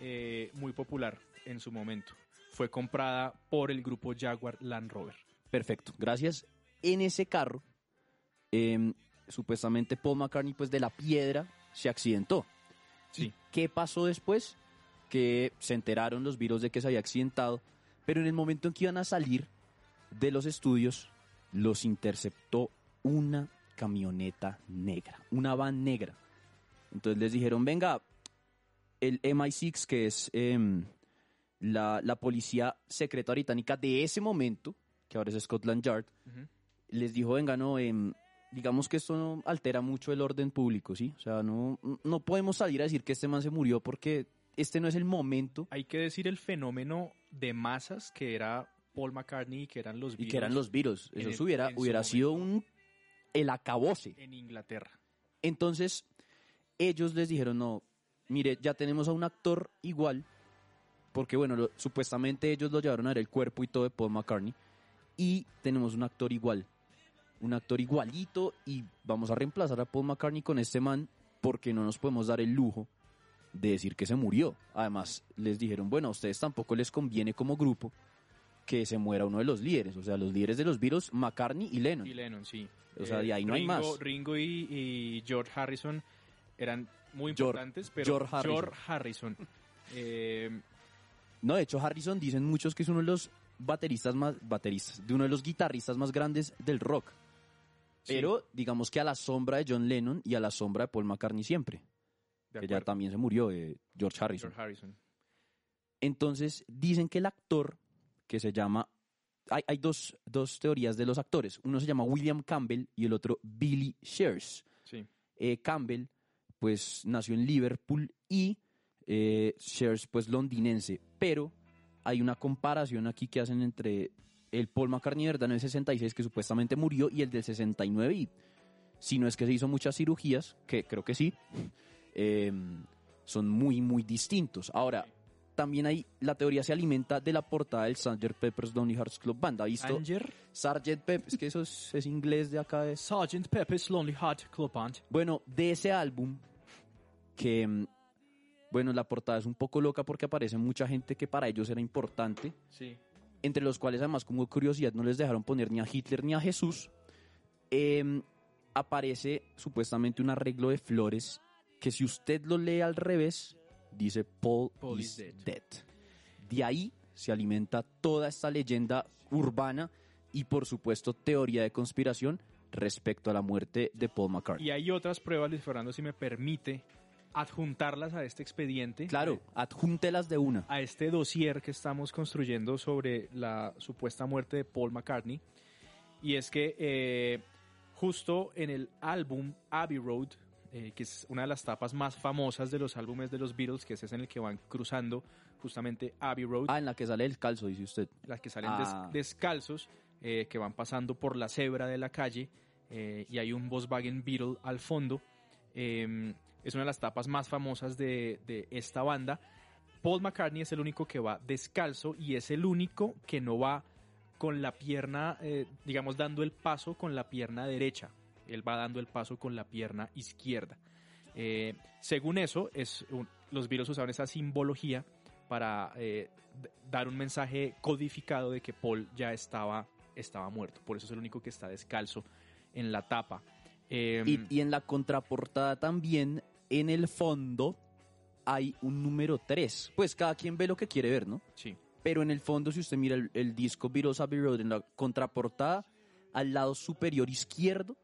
eh, muy popular en su momento. Fue comprada por el grupo Jaguar Land Rover. Perfecto, gracias. En ese carro, em, supuestamente Paul McCartney, pues de la piedra, se accidentó. Sí. ¿Y ¿Qué pasó después? Que se enteraron los virus de que se había accidentado, pero en el momento en que iban a salir de los estudios, los interceptó una camioneta negra, una van negra. Entonces les dijeron, venga, el MI6, que es em, la, la policía secreta británica de ese momento, que ahora es Scotland Yard, les dijo, venga, no, em, digamos que esto no altera mucho el orden público, ¿sí? O sea, no, no podemos salir a decir que este man se murió porque este no es el momento Hay que decir el fenómeno de masas que era Paul McCartney y que eran los y que Beatles eran los virus. Eso el- hubiera, hubiera sido un el acabose. en Inglaterra. Entonces, ellos les dijeron, no, mire, ya tenemos a un actor igual, porque bueno, lo- supuestamente ellos lo llevaron a ver el cuerpo y todo de Paul McCartney, y tenemos un actor igual, un actor igualito, y vamos a reemplazar a Paul McCartney con este man, porque no nos podemos dar el lujo de decir que se murió. Además, les dijeron, bueno, a ustedes tampoco les conviene como grupo que se muera uno de los líderes, o sea, los líderes de los Beatles, McCartney y Lennon. Y Lennon, sí. O sea, Eh, de ahí no hay Ringo- más. Ringo y, y George Harrison eran muy George- importantes, pero George Harrison. George Harrison, eh, No, de hecho Harrison dicen muchos que es uno de los bateristas más bateristas, de uno de los guitarristas más grandes del rock. Pero digamos que a la sombra de John Lennon y a la sombra de Paul McCartney siempre, de que ya también se murió eh, George Harrison. George Harrison. Entonces dicen que el actor que se llama hay, hay dos, dos teorías de los actores. Uno se llama William Campbell y el otro Billy Shears. Sí. Eh, Campbell, pues nació en Liverpool y eh, Shears, pues londinense. Pero hay una comparación aquí que hacen entre el Paul McCartney de verdad en el 66, que supuestamente murió, y el del 69. Y si no es que se hizo muchas cirugías, que creo que sí, eh, son muy, muy distintos. Ahora, también hay, la teoría se alimenta de la portada del Sgt. Pepper's Lonely Hearts Club Band. ¿Ha visto? Anger, Sgt. Pepper, es que eso es, es inglés de acá de Sgt. Pepper's Lonely Heart Club Band. bueno, de ese álbum, que, mm, bueno, la portada es un poco loca porque aparece mucha gente que para ellos era importante, Sí. Entre los cuales además como curiosidad no les dejaron poner ni a Hitler ni a Jesús. Em, aparece supuestamente un arreglo de flores que si usted lo lee al revés, dice Paul, Paul is, is dead. De ahí se alimenta toda esta leyenda urbana y por supuesto teoría de conspiración respecto a la muerte de Paul McCartney. Y hay otras pruebas, Luis Fernando, si me permite, adjuntarlas a este expediente. Claro, adjúntelas de una. a este dossier que estamos construyendo sobre la supuesta muerte de Paul McCartney. Y es que eh, justo en el álbum Abbey Road, eh, que es una de las tapas más famosas de los álbumes de los Beatles, que es ese en el que van cruzando justamente Abbey Road, Ah, en la que sale el calzo, dice usted. las que salen des- Ah. descalzos, eh, que van pasando por la cebra de la calle, eh, y hay un Volkswagen Beetle al fondo. Eh, es una de las tapas más famosas de, de esta banda. Paul McCartney es el único que va descalzo y es el único que no va con la pierna, eh, digamos, dando el paso con la pierna derecha. Él va dando el paso con la pierna izquierda. Eh, según eso, es un- los virus usaban esa simbología para eh, dar un mensaje codificado de que Paul ya estaba, estaba muerto. Por eso es el único que está descalzo en la tapa. Eh, Y, y en la contraportada también, en el fondo, hay un número 3. Pues cada quien ve lo que quiere ver, ¿no? sí. Pero en el fondo, si usted mira el, el disco Beatles Abbey Road en la contraportada, al lado superior izquierdo,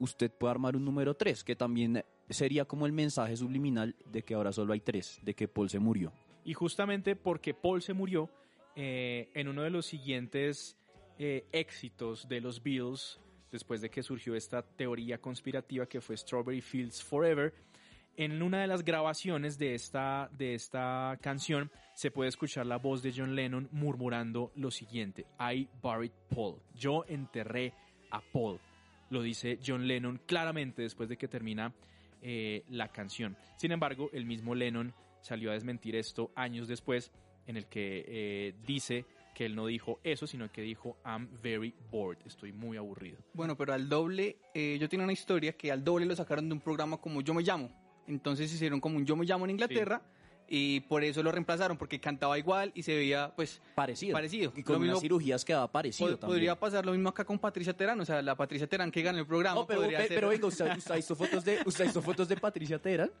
usted puede armar un número 3, que también sería como el mensaje subliminal de que ahora solo hay 3, de que Paul se murió. Y justamente porque Paul se murió, eh, en uno de los siguientes eh, éxitos de los Beatles, después de que surgió esta teoría conspirativa que fue Strawberry Fields Forever, en una de las grabaciones de esta, de esta canción se puede escuchar la voz de John Lennon murmurando lo siguiente, I buried Paul, yo enterré a Paul, lo dice John Lennon claramente después de que termina eh, la canción. Sin embargo, el mismo Lennon salió a desmentir esto años después, en el que eh, dice que él no dijo eso, sino que dijo I'm very bored, estoy muy aburrido. Bueno, pero al doble, eh, yo tengo una historia que al doble lo sacaron de un programa como Yo Me Llamo. Entonces hicieron como un Yo Me Llamo en Inglaterra y por eso lo reemplazaron, porque cantaba igual y se veía pues Parecido. parecido. Y con Lo unas mismo cirugías quedaba parecido pod- también. podría pasar lo mismo acá con Patricia Terán, o sea, la Patricia Terán que ganó el programa. No, pero, podría pe- ser- pero venga, ¿usted, usted visto fotos de, ¿usted ha visto fotos de Patricia Teherán?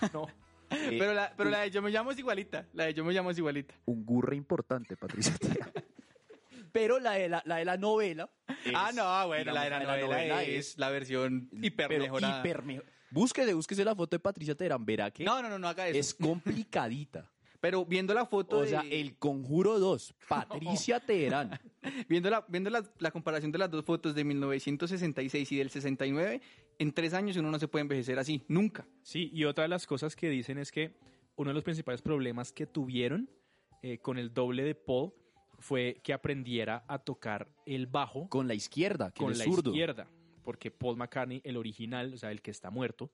No. Eh, pero, la, pero la de Yo Me Llamo es igualita, la de Yo Me Llamo es igualita. un gurre importante, Patricia Teherán. Pero la de la, la de la novela. es, ah, no, bueno, la de la, novela, es la versión hiper mejorada. hiper Búsquese, búsquese la foto de Patricia Terán, verá que No, no, no, no haga eso. es complicadita. Pero viendo la foto, O sea, de- El Conjuro 2, Patricia Teherán. viendo, la, viendo la, la comparación de las dos fotos de 1966 y del 69, en tres años uno no se puede envejecer así, nunca. Sí, y otra de las cosas que dicen es que uno de los principales problemas que tuvieron eh, con el doble de Paul fue que aprendiera a tocar el bajo Con la izquierda, que con la zurdo. izquierda, porque Paul McCartney, el original, o sea, el que está muerto,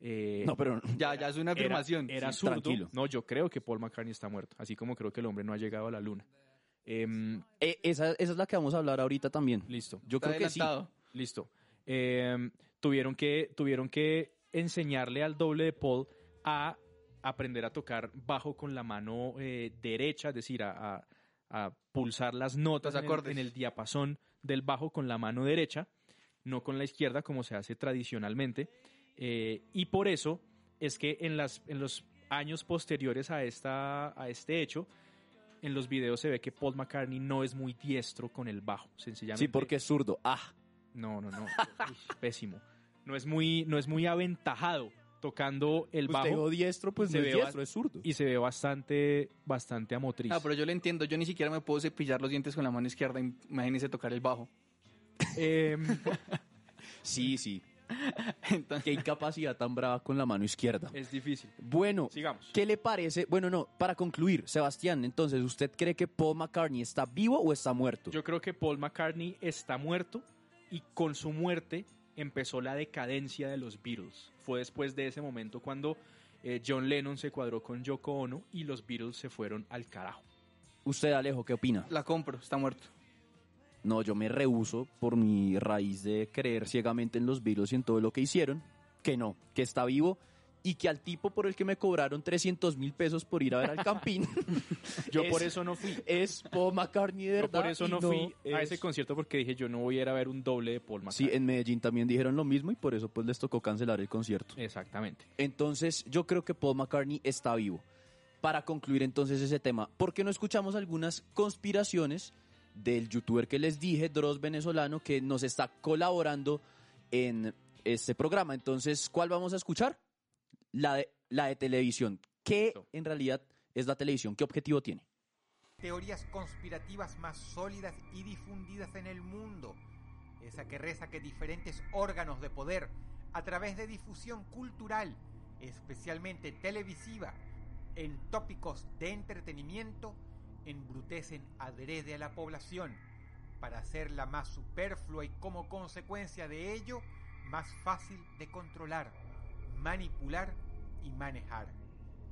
eh, No, pero Ya, ya es una era, afirmación. era sí, zurdo. tranquilo. No, yo creo que Paul McCartney está muerto, así como creo que el hombre no ha llegado a la luna. Em, Eh, esa, esa es la que vamos a hablar ahorita también. listo. Yo Está creo que sí. adelantado. Listo. Eh, tuvieron, que, tuvieron que enseñarle al doble de Paul a aprender a tocar bajo con la mano eh, derecha, es decir, a, a- a pulsar las notas en el, en el diapasón del bajo con la mano derecha, no con la izquierda como se hace tradicionalmente. Eh, y por eso es que en, las, en los años posteriores a, esta, a este hecho, en los videos se ve que Paul McCartney no es muy diestro con el bajo, sencillamente. Sí, porque es zurdo. Ah, No, no, no. Uy, pésimo. No es muy, no es muy aventajado tocando el usted bajo diestro, pues Se no es ve diestro, es zurdo. y se ve bastante, bastante amotriz. Ah, pero yo le entiendo, yo ni siquiera me puedo cepillar los dientes con la mano izquierda, imagínese tocar el bajo. Em, Sí, sí. Entonces, Qué incapacidad tan brava con la mano izquierda. es difícil. Bueno, Sigamos. ¿qué le parece? Bueno, no, para concluir, Sebastián, entonces, ¿usted cree que Paul McCartney está vivo o está muerto? Yo creo que Paul McCartney está muerto y con su muerte empezó la decadencia de los Beatles. Fue después de ese momento cuando eh, John Lennon se cuadró con Yoko Ono y los Beatles se fueron al carajo. ¿Usted, Alejo, qué opina? la compro, está muerto. No, yo me rehuso por mi raíz de creer ciegamente en los Beatles y en todo lo que hicieron, que no, que está vivo y que al tipo por el que me cobraron 300 mil pesos por ir a ver al Campín, Yo Es- por eso no fui. es Paul McCartney de Yo verdad. por eso no fui a es- ese concierto porque dije yo no voy a ir a ver un doble de Paul Sí, McCartney. en Medellín también dijeron lo mismo y por eso pues les tocó cancelar el concierto. Exactamente. Entonces, yo creo que Paul McCartney está vivo. Para concluir entonces ese tema, ¿por qué no escuchamos algunas conspiraciones del youtuber que les dije, Dross venezolano, que nos está colaborando en este programa? Entonces, ¿cuál vamos a escuchar? La de, la de televisión. ¿Qué en realidad es la televisión? ¿Qué objetivo tiene? teorías conspirativas más sólidas y difundidas en el mundo. Esa que reza que diferentes órganos de poder, a través de difusión cultural, especialmente televisiva, en tópicos de entretenimiento, embrutecen adrede a la población para hacerla más superflua y como consecuencia de ello, más fácil de controlar, manipular y manejar.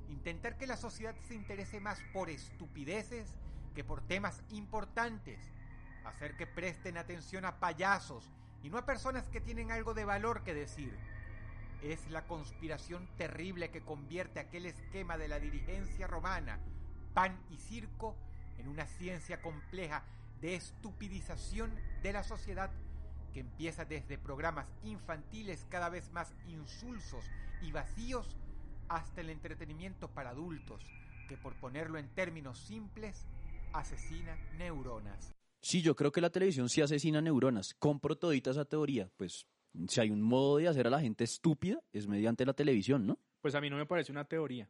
Intentar que la sociedad se interese más por estupideces que por temas importantes. Hacer que presten atención a payasos y no a personas que tienen algo de valor que decir. Es la conspiración terrible que convierte aquel esquema de la dirigencia romana, pan y circo, en una ciencia compleja de estupidización de la sociedad que empieza desde programas infantiles cada vez más insulsos y vacíos hasta el entretenimiento para adultos, que por ponerlo en términos simples, asesina neuronas. Sí, yo creo que la televisión sí asesina neuronas. Compro todita esa teoría. Pues, si hay un modo de hacer a la gente estúpida, es mediante la televisión, ¿no? Pues a mí no me parece una teoría.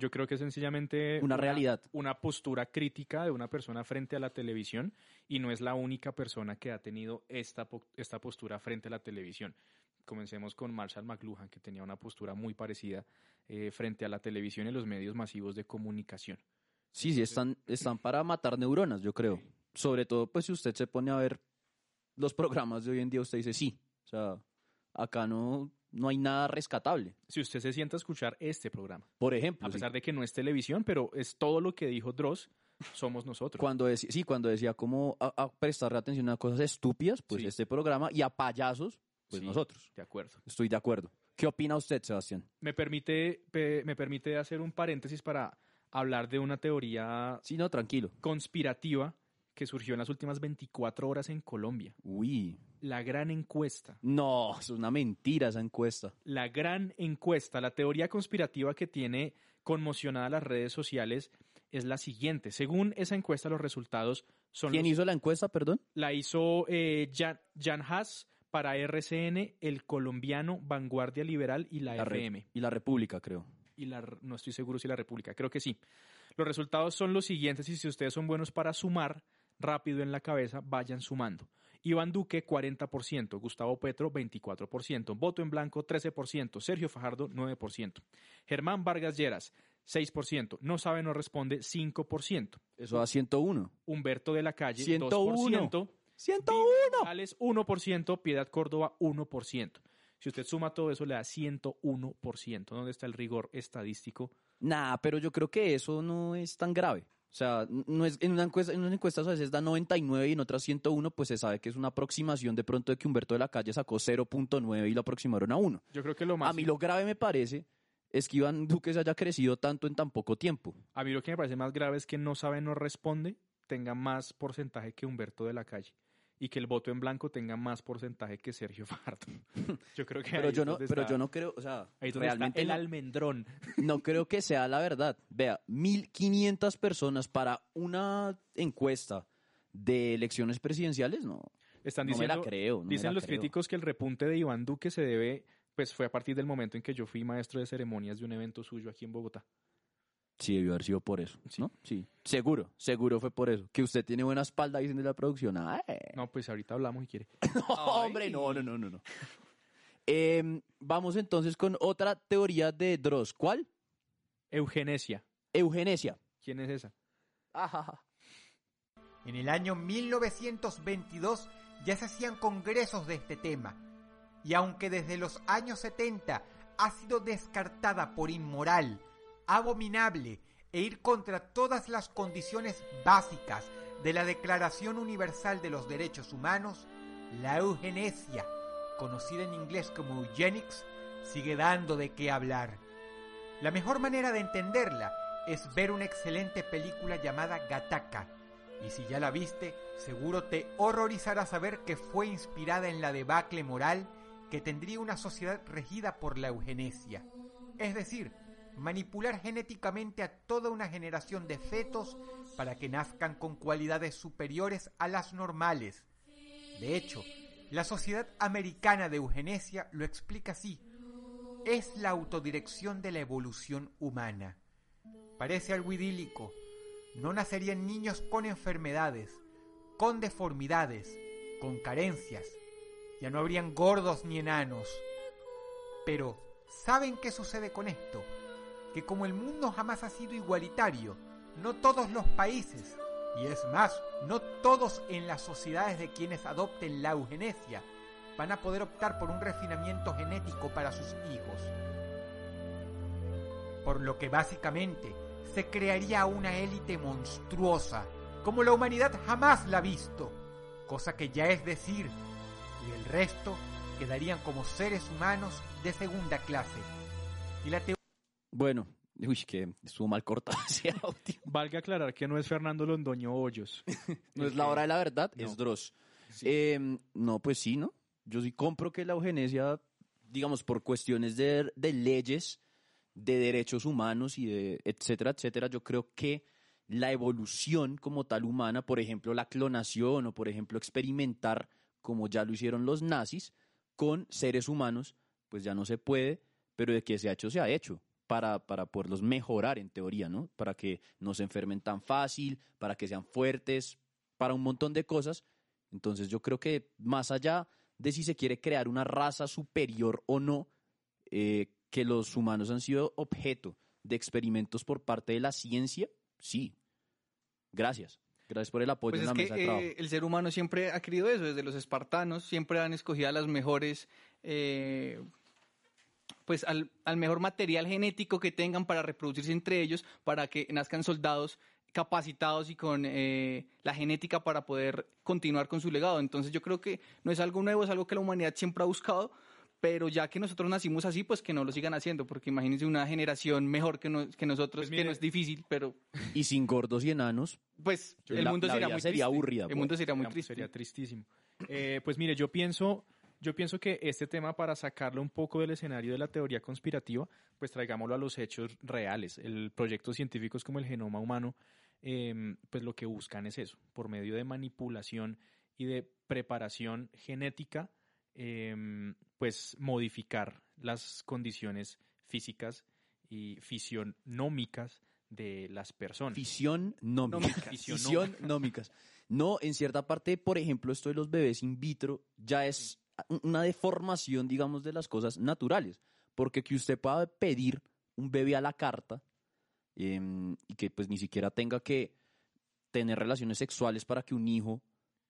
Yo creo que es sencillamente Una realidad. una postura crítica de una persona frente a la televisión y no es la única persona que ha tenido esta, esta postura frente a la televisión. Comencemos con Marshall McLuhan, que tenía una postura muy parecida eh, frente a la televisión y los medios masivos de comunicación. Sí, sí, están, están para matar neuronas, yo creo. Sobre todo, pues, si usted se pone a ver los programas de hoy en día, usted dice, sí, o sea, acá no, no hay nada rescatable. Si usted se sienta a escuchar este programa, Por ejemplo, a sí, pesar de que no es televisión, pero es todo lo que dijo Dross, somos nosotros. cuando decía, sí, cuando decía cómo a, a prestarle atención a cosas estúpidas, pues Sí. este programa, y a payasos, pues Sí. nosotros. De acuerdo. Estoy de acuerdo. ¿Qué opina usted, Sebastián? Me permite, pe- me permite hacer un paréntesis para hablar de una teoría Sí, no, tranquilo. conspirativa que surgió en las últimas 24 horas en Colombia. Uy, La gran encuesta. no, es una mentira esa encuesta. La gran encuesta, la teoría conspirativa que tiene conmocionada las redes sociales es la siguiente. Según esa encuesta, los resultados son ¿Quién los- hizo la encuesta, perdón? la hizo eh, Jan, Jan Haas para RCN, el colombiano, Vanguardia Liberal y la, La FM. y la República, creo. Y la, no estoy seguro si la República, creo que sí. Los resultados son los siguientes y si ustedes son buenos para sumar rápido en la cabeza, vayan sumando. Iván Duque, 40%, Gustavo Petro, 24%, Voto en Blanco, 13%, Sergio Fajardo, 9%, Germán Vargas Lleras, 6%, No sabe, no responde, 5%, Eso da 101. Humberto de la Calle, 101. 2%, 101. Morales 1%, Piedad Córdoba 1%. Si usted suma todo eso, le da 101%. ¿Dónde está el rigor estadístico? Nah, pero yo creo que eso no es tan grave. O sea, no es, en, una encuesta, en unas encuestas a veces da 99 y en otras 101, pues se sabe que es una aproximación de pronto de que Humberto de la Calle sacó 0.9 y lo aproximaron a 1. Yo creo que lo más... A mí lo grave me parece es que Iván Duque se haya crecido tanto en tan poco tiempo. A mí lo que me parece más grave es que no sabe, no responde, tenga más porcentaje que Humberto de la Calle. Y que el voto en blanco tenga más porcentaje que Sergio Fajardo. Yo creo que Pero ahí yo es no, pero está- yo no creo, o sea, ahí realmente el no- almendrón. no creo que sea la verdad. Vea, 1.500 personas para una encuesta de elecciones presidenciales, no. Están No me diciendo, la creo, no me dicen la los creo. críticos que el repunte de Iván Duque se debe, pues fue a partir del momento en que yo fui maestro de ceremonias de un evento suyo aquí en Bogotá. Sí, debió haber sido por eso, ¿no? Sí. Seguro, seguro fue por eso. Que usted tiene buena espalda, dicen de la producción. Ay. No, pues ahorita hablamos si quiere. No, hombre, no, no, no, no. no. Em, vamos entonces con otra teoría de Dross. ¿Cuál? Eugenesia. Eugenesia. ¿Quién es esa? En el año 1922 ya se hacían congresos de este tema, y aunque desde los años 70 ha sido descartada por inmoral, abominable e ir contra todas las condiciones básicas de la Declaración Universal de los Derechos Humanos, la eugenesia, conocida en inglés como eugenics, sigue dando de qué hablar. La mejor manera de entenderla es ver una excelente película llamada Gattaca, y si ya la viste, seguro te horrorizará saber que fue inspirada en la debacle moral que tendría una sociedad regida por la eugenesia. Es decir, manipular genéticamente a toda una generación de fetos para que nazcan con cualidades superiores a las normales. De hecho, la Sociedad Americana de Eugenesia lo explica así. Es la autodirección de la evolución humana. Parece algo idílico. No nacerían niños con enfermedades, con deformidades, con carencias. Ya no habrían gordos ni enanos. Pero, ¿saben qué sucede con esto? Que como el mundo jamás ha sido igualitario, no todos los países, y es más, no todos en las sociedades de quienes adopten la eugenesia, van a poder optar por un refinamiento genético para sus hijos. Por lo que básicamente se crearía una élite monstruosa, como la humanidad jamás la ha visto, cosa que ya es decir, y el resto quedarían como seres humanos de segunda clase. Y la Bueno, uy, que estuvo mal cortado ese audio. Valga aclarar que no es Fernando Londoño Hoyos. No es la hora de la verdad, No. es Dross. Em, no, pues sí, ¿no? Yo sí compro que la eugenesia, digamos, por cuestiones de, de leyes, de derechos humanos y de etcétera, etcétera, yo creo que la evolución como tal humana, por ejemplo, la clonación o por ejemplo experimentar, como ya lo hicieron los nazis, con seres humanos, pues ya no se puede, pero de que se ha hecho, se ha hecho. Para, para poderlos mejorar en teoría, ¿no? Para que no se enfermen tan fácil, para que sean fuertes, para un montón de cosas. Entonces yo creo que más allá de si se quiere crear una raza superior o no, eh, que los humanos han sido objeto de experimentos por parte de la ciencia, sí. Gracias. Gracias por el apoyo Pues en la que mesa de trabajo. eh, el ser humano siempre ha querido eso, desde los espartanos siempre han escogido a las mejores, eh, pues al, al mejor material genético que tengan para reproducirse entre ellos, para que nazcan soldados capacitados y con eh, la genética para poder continuar con su legado. Entonces yo creo que no es algo nuevo, es algo que la humanidad siempre ha buscado, pero ya que nosotros nacimos así, pues que no lo sigan haciendo, porque imagínense una generación mejor que, no- que nosotros, Pues que no es difícil, pero Y sin gordos y enanos, pues el la- mundo la sería muy sería triste. aburrida, El pues. mundo sería muy triste. Sería tristísimo. Eh, pues mire, yo pienso Yo pienso que este tema, para sacarlo un poco del escenario de la teoría conspirativa, pues traigámoslo a los hechos reales. El proyecto científicos como el genoma humano, em, pues lo que buscan es eso, por medio de manipulación y de preparación genética, em, pues modificar las condiciones físicas y fisionómicas de las personas. Fisionómicas. Fisionómicas. No, en cierta parte, por ejemplo, esto de los bebés in vitro ya es una deformación, digamos, de las cosas naturales. Porque que usted pueda pedir un bebé a la carta em, y que pues ni siquiera tenga que tener relaciones sexuales para que un hijo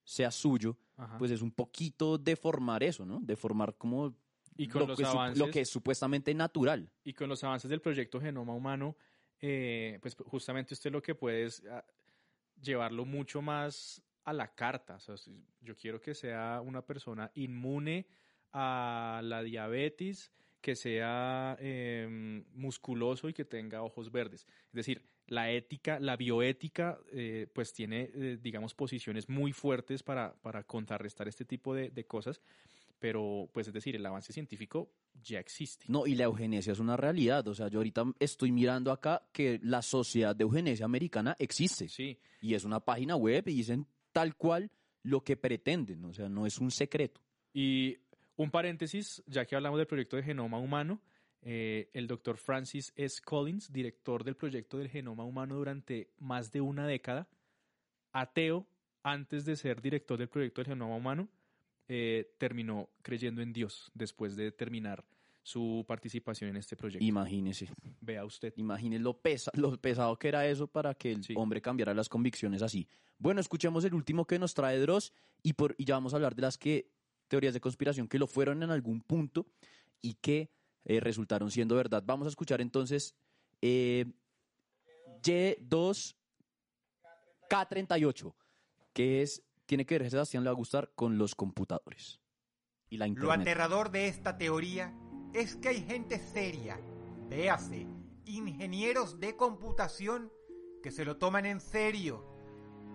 sea suyo, Ajá. pues es un poquito deformar eso, ¿no? Deformar como Y con lo, los que, avances- lo que es supuestamente natural. y con los avances del proyecto Genoma Humano, eh, pues justamente usted lo que puede es ah, llevarlo mucho más a la carta. O sea, yo quiero que sea una persona inmune a la diabetes, que sea eh, musculoso y que tenga ojos verdes. Es decir, la ética, la bioética, eh, pues tiene, eh, digamos, posiciones muy fuertes para, para contrarrestar este tipo de, de cosas, pero, pues es decir, el avance científico ya existe. No, y la eugenesia es una realidad. O sea, yo ahorita estoy mirando acá que la Sociedad de Eugenesia Americana existe. Sí, Y es una página web y dicen tal cual lo que pretenden. O sea, no es un secreto. Y un paréntesis, ya que hablamos del proyecto de genoma humano, eh, el doctor Francis S. Collins, director del proyecto del genoma humano durante más de una década, ateo antes de ser director del proyecto del genoma humano, eh, terminó creyendo en Dios después de terminar su participación en este proyecto. Imagínese. Vea usted. Imagínese lo, pesa, lo pesado que era eso para que el Sí. hombre cambiara las convicciones así. Bueno, escuchemos el último que nos trae Dross y, por, y ya vamos a hablar de las que teorías de conspiración que lo fueron en algún punto y que eh, resultaron siendo verdad. Vamos a escuchar entonces eh, Y2K38, que es, tiene que ver, Sebastián le va a gustar, con los computadores y la Lo internet. aterrador de esta teoría es que hay gente seria, véase, ingenieros de computación, que se lo toman en serio.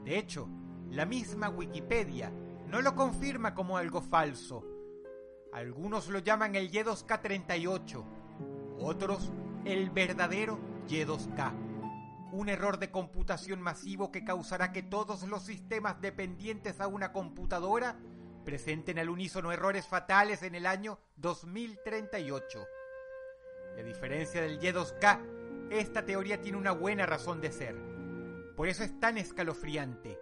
De hecho, la misma Wikipedia no lo confirma como algo falso. Algunos lo llaman el Y2K38, otros el verdadero Y2K. Un error de computación masivo que causará que todos los sistemas dependientes a una computadora presenten al unísono errores fatales en el año 2038. Y a diferencia del Y2K, esta teoría tiene una buena razón de ser. Por eso es tan escalofriante.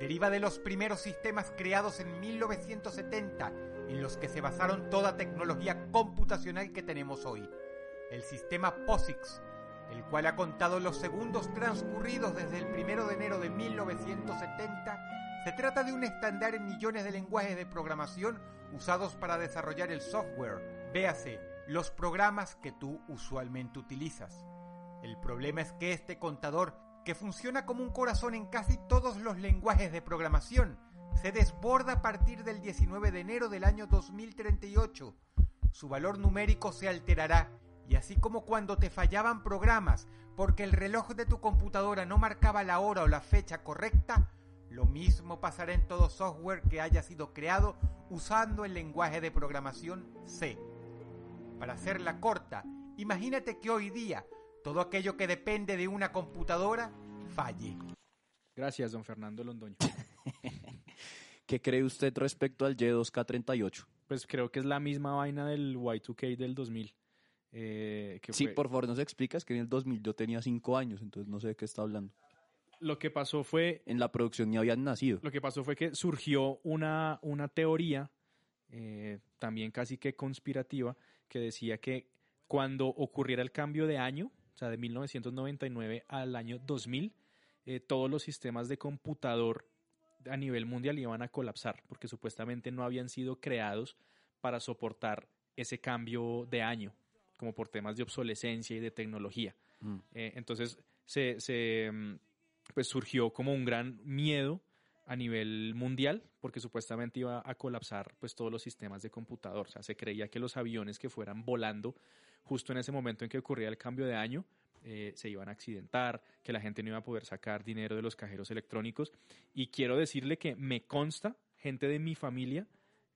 Deriva de los primeros sistemas creados en 1970, en los que se basaron toda tecnología computacional que tenemos hoy. El sistema POSIX, el cual ha contado los segundos transcurridos desde el 1 de enero de 1970, se trata de un estándar en millones de lenguajes de programación usados para desarrollar el software. Véase, los programas que tú usualmente utilizas. El problema es que este contador, que funciona como un corazón en casi todos los lenguajes de programación, se desborda a partir del 19 de enero del año 2038. Su valor numérico se alterará y así como cuando te fallaban programas porque el reloj de tu computadora no marcaba la hora o la fecha correcta, lo mismo pasará en todo software que haya sido creado usando el lenguaje de programación C. Para hacerla corta, imagínate que hoy día todo aquello que depende de una computadora falle. Gracias, don Fernando Londoño. ¿Qué cree usted respecto al Y2K38? Pues creo que es la misma vaina del Y2K del 2000. eh, que Sí, fue- por favor, nos explicas que en el 2000 yo tenía 5 años, entonces no sé de qué está hablando. Lo que pasó fue En la producción ni habían nacido. Lo que pasó fue que surgió una, una teoría, eh, también casi que conspirativa, que decía que cuando ocurriera el cambio de año, o sea, de 1999 al año 2000, eh, todos los sistemas de computador a nivel mundial iban a colapsar, porque supuestamente no habían sido creados para soportar ese cambio de año, como por temas de obsolescencia y de tecnología. Mm. Eh, entonces, se, se, mm, pues surgió como un gran miedo a nivel mundial porque supuestamente iba a colapsar pues todos los sistemas de computador. O sea, se creía que los aviones que fueran volando justo en ese momento en que ocurría el cambio de año eh, se iban a accidentar, que la gente no iba a poder sacar dinero de los cajeros electrónicos. Y quiero decirle que me consta gente de mi familia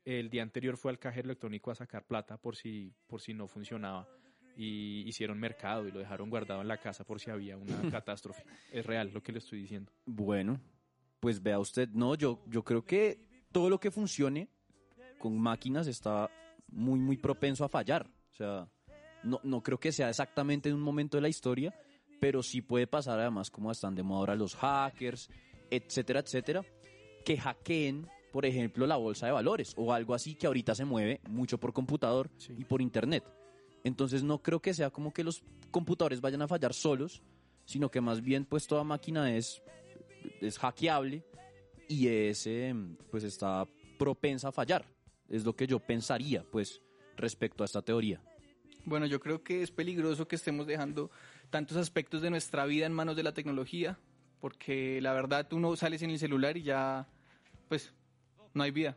el día anterior fue al cajero electrónico a sacar plata por si, por si no funcionaba. Y hicieron mercado y lo dejaron guardado en la casa por si había una catástrofe. Es real lo que le estoy diciendo. Bueno, pues vea usted, no, yo, yo creo que todo lo que funcione con máquinas está muy, muy propenso a fallar. O sea, no, no creo que sea exactamente en un momento de la historia, pero sí puede pasar además como están de moda ahora los hackers, etcétera, etcétera, que hackeen, por ejemplo, la bolsa de valores o algo así que ahorita se mueve mucho por computador Sí. y por internet. Entonces no creo que sea como que los computadores vayan a fallar solos, sino que más bien pues toda máquina es, es hackeable y es, eh, pues está propensa a fallar. Es lo que yo pensaría pues respecto a esta teoría. Bueno, yo creo que es peligroso que estemos dejando tantos aspectos de nuestra vida en manos de la tecnología, porque la verdad uno sale sin el celular y ya, pues, no hay vida.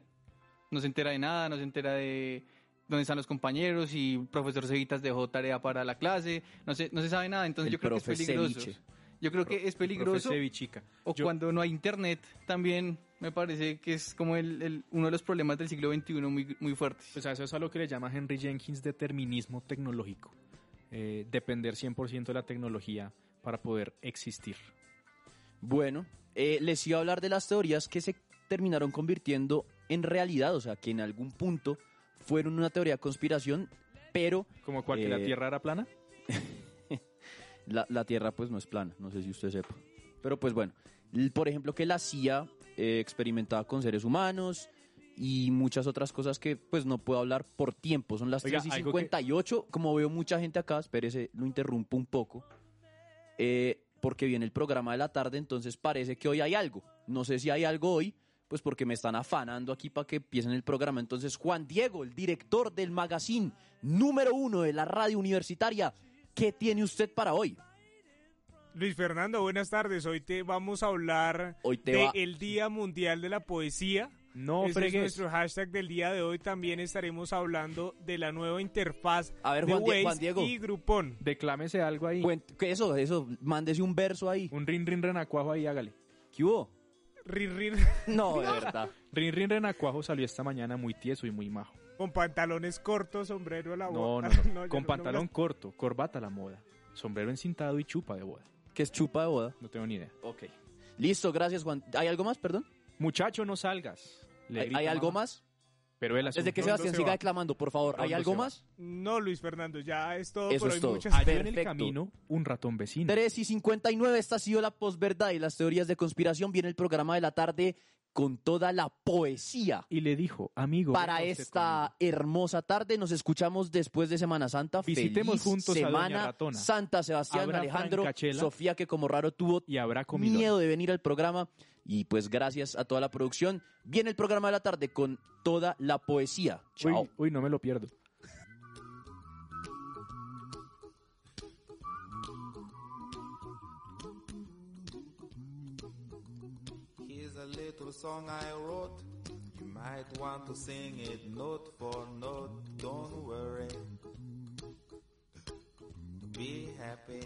No se entera de nada, no se entera de dónde están los compañeros y profesor Cevitas dejó tarea para la clase, no se, no se sabe nada, entonces El yo creo que es peligroso. Ceviche. Yo creo que es peligroso. Profe Cevichica. O Yo- cuando no hay internet, también me parece que es como el, el- uno de los problemas del siglo XXI muy, muy fuertes. Pues a eso es a lo que le llama Henry Jenkins determinismo tecnológico. Eh, depender 100% de la tecnología para poder existir. Bueno, eh, les iba a hablar de las teorías que se terminaron convirtiendo en realidad, o sea, que en algún punto fueron una teoría de conspiración, pero Como cual que la Eh, Tierra era plana. la, la Tierra pues no es plana, no sé si usted sepa. Pero pues bueno, por ejemplo que la CIA eh, experimentaba con seres humanos y muchas otras cosas que pues no puedo hablar por tiempo, son las Oiga, 3 y algo que- 58, como veo mucha gente acá, espérese, lo interrumpo un poco, eh, porque viene el programa de la tarde, entonces parece que hoy hay algo, no sé si hay algo hoy, pues porque me están afanando aquí para que empiecen el programa, entonces Juan Diego, el director del magazine número uno de la radio universitaria, ¿qué tiene usted para hoy? Luis Fernando, buenas tardes. Hoy te vamos a hablar Hoy te de va- el Día Mundial de la Poesía. No Ese es nuestro hashtag del día de hoy. También estaremos hablando de la nueva interfaz A ver, de Juan Waze Juan Diego. y Groupon. Declámese algo ahí. Cuent- eso, eso, mándese un verso ahí. Un rin rin renacuajo ahí, hágale. ¿Qué hubo? Rin, rin, No, de verdad. Rin rin renacuajo salió esta mañana muy tieso y muy majo. con pantalones cortos, sombrero a la No, boca. no, no. yo Con no- pantalón no corto, corbata a la moda, sombrero encintado y chupa de boda. Que es chupa de boda. No tengo ni idea. Ok. Listo, gracias, Juan. ¿Hay algo más, perdón? Muchacho, no salgas. Le ¿Hay, grita hay algo mamá. más? Pero él Desde que ¿Dónde Sebastián se siga va? declamando, por favor. ¿Hay ¿Dónde algo más? No, Luis Fernando, ya es todo Eso por es hoy. todo. Muchas Halló en el camino un ratón vecino. 3 y 59, esta ha sido la posverdad y las teorías de conspiración. Viene el programa de la tarde con toda la poesía. Y le dijo, amigo. Para esta hermosa tarde, nos escuchamos después de Semana Santa. Visitemos Feliz juntos a Doña Semana Ratona. Santa Sebastián, Habrá Alejandro. Sofía, que como raro tuvo Y habrá miedo de venir al programa. Y pues gracias a toda la producción. Viene el programa de la tarde con toda la poesía. Chao. Uy, uy, no me lo pierdo. Here's a little song I wrote. You might want to sing it note for note. Don't worry. Be happy.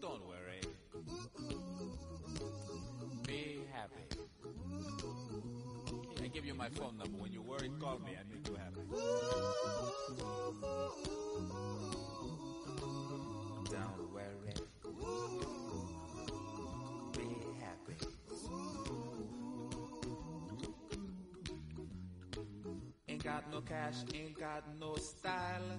Don't worry. Be happy. I give you my phone number. When you worry, call me. I make you happy. Don't worry. Be happy. Ain't got no cash, ain't got no style,